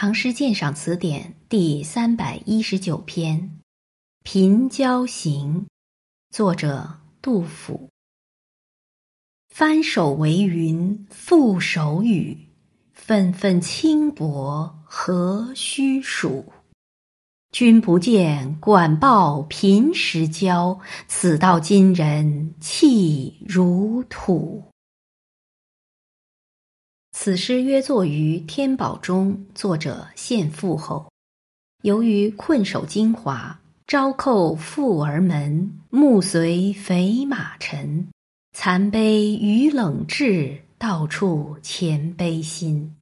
唐诗鉴赏词典》第三百一十九篇《平交行》，作者杜甫。翻手为云，覆手雨，纷纷轻薄何须数？君不见，管鲍平时交，此道今人弃如土。此诗约作于天宝中，作者献父后。由于困守金华，朝叩富儿门，暮随肥马尘。残悲与冷炙，到处前悲心。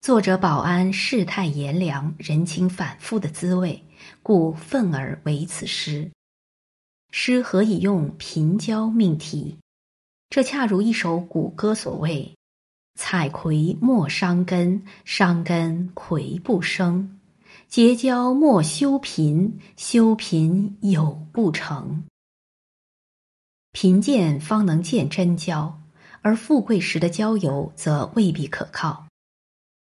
作者饱谙世态炎凉、人情反复的滋味，故愤而为此诗。诗何以用贫交命题？这恰如一首古歌所谓。采葵莫伤根，伤根葵不生；结交莫修贫，修贫有不成。贫贱方能见真交，而富贵时的交友则未必可靠。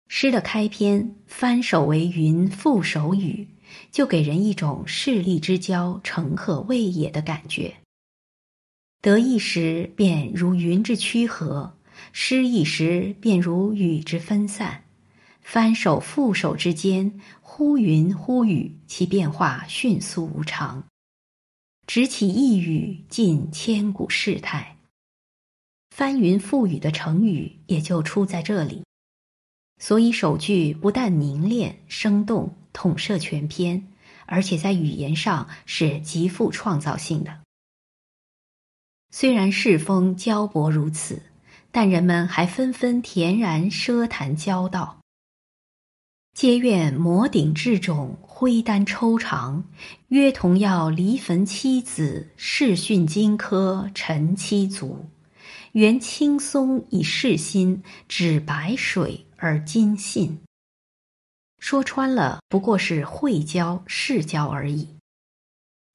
诗的开篇“翻手为云，覆手雨”，就给人一种势利之交，诚可畏也的感觉。得意时便如云之曲和。失意时便如雨之分散，翻手覆手之间，忽云忽雨，其变化迅速无常。只起一语，尽千古事态。翻云覆雨的成语也就出在这里。所以首句不但凝练生动，统摄全篇，而且在语言上是极富创造性的。虽然世风交薄如此。但人们还纷纷恬然奢谈交道，皆愿摩顶至踵，挥丹抽肠，约同要离坟妻子，试训荆轲陈七族。缘青松以示心，指白水而今信。说穿了，不过是会交世交而已。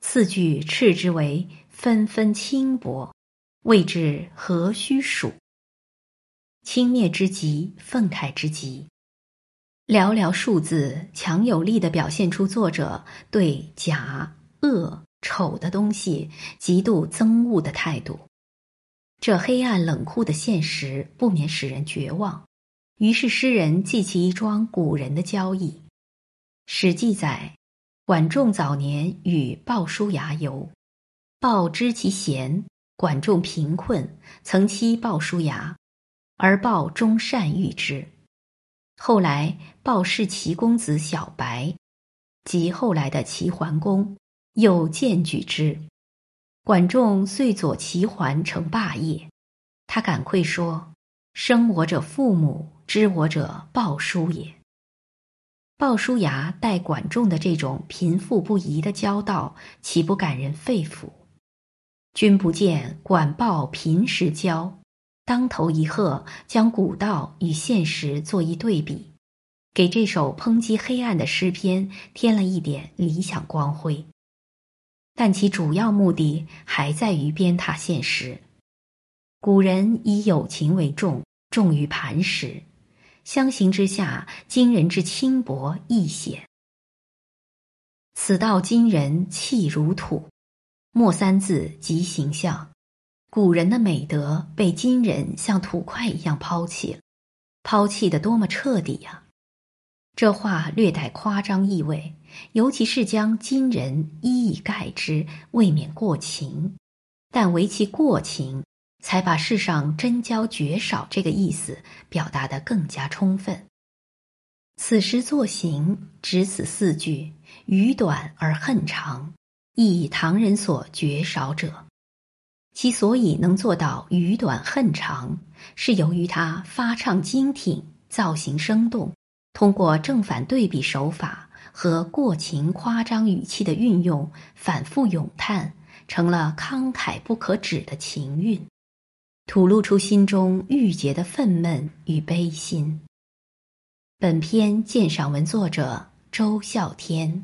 次句斥之为纷纷轻薄，谓之何须数？轻蔑之极，愤慨之极，寥寥数字，强有力地表现出作者对假、恶、丑的东西极度憎恶的态度。这黑暗冷酷的现实不免使人绝望。于是诗人记起一桩古人的交易。史记载，管仲早年与鲍叔牙游，鲍知其贤，管仲贫困，曾欺鲍叔牙。而鲍终善遇之，后来鲍氏齐公子小白，及后来的齐桓公，又荐举之。管仲遂左齐桓成霸业。他感愧说：“生我者父母，知我者鲍叔也。”鲍叔牙待管仲的这种贫富不移的交道，岂不感人肺腑？君不见，管鲍贫时交。当头一喝，将古道与现实做一对比，给这首抨击黑暗的诗篇添了一点理想光辉。但其主要目的还在于鞭挞现实。古人以友情为重，重于磐石，相形之下，今人之轻薄易显。此道今人气如土，末三字极形象。古人的美德被今人像土块一样抛弃了，抛弃的多么彻底呀！这话略带夸张意味，尤其是将今人一以概之，未免过情。但唯其过情，才把世上真交绝少这个意思表达得更加充分。此时作行，只此四句，语短而恨长，亦以唐人所绝少者。其所以能做到语短恨长，是由于他发唱精挺，造型生动，通过正反对比手法和过情夸张语气的运用，反复咏叹，成了慷慨不可止的情韵，吐露出心中郁结的愤懑与悲心。本篇鉴赏文作者周孝天。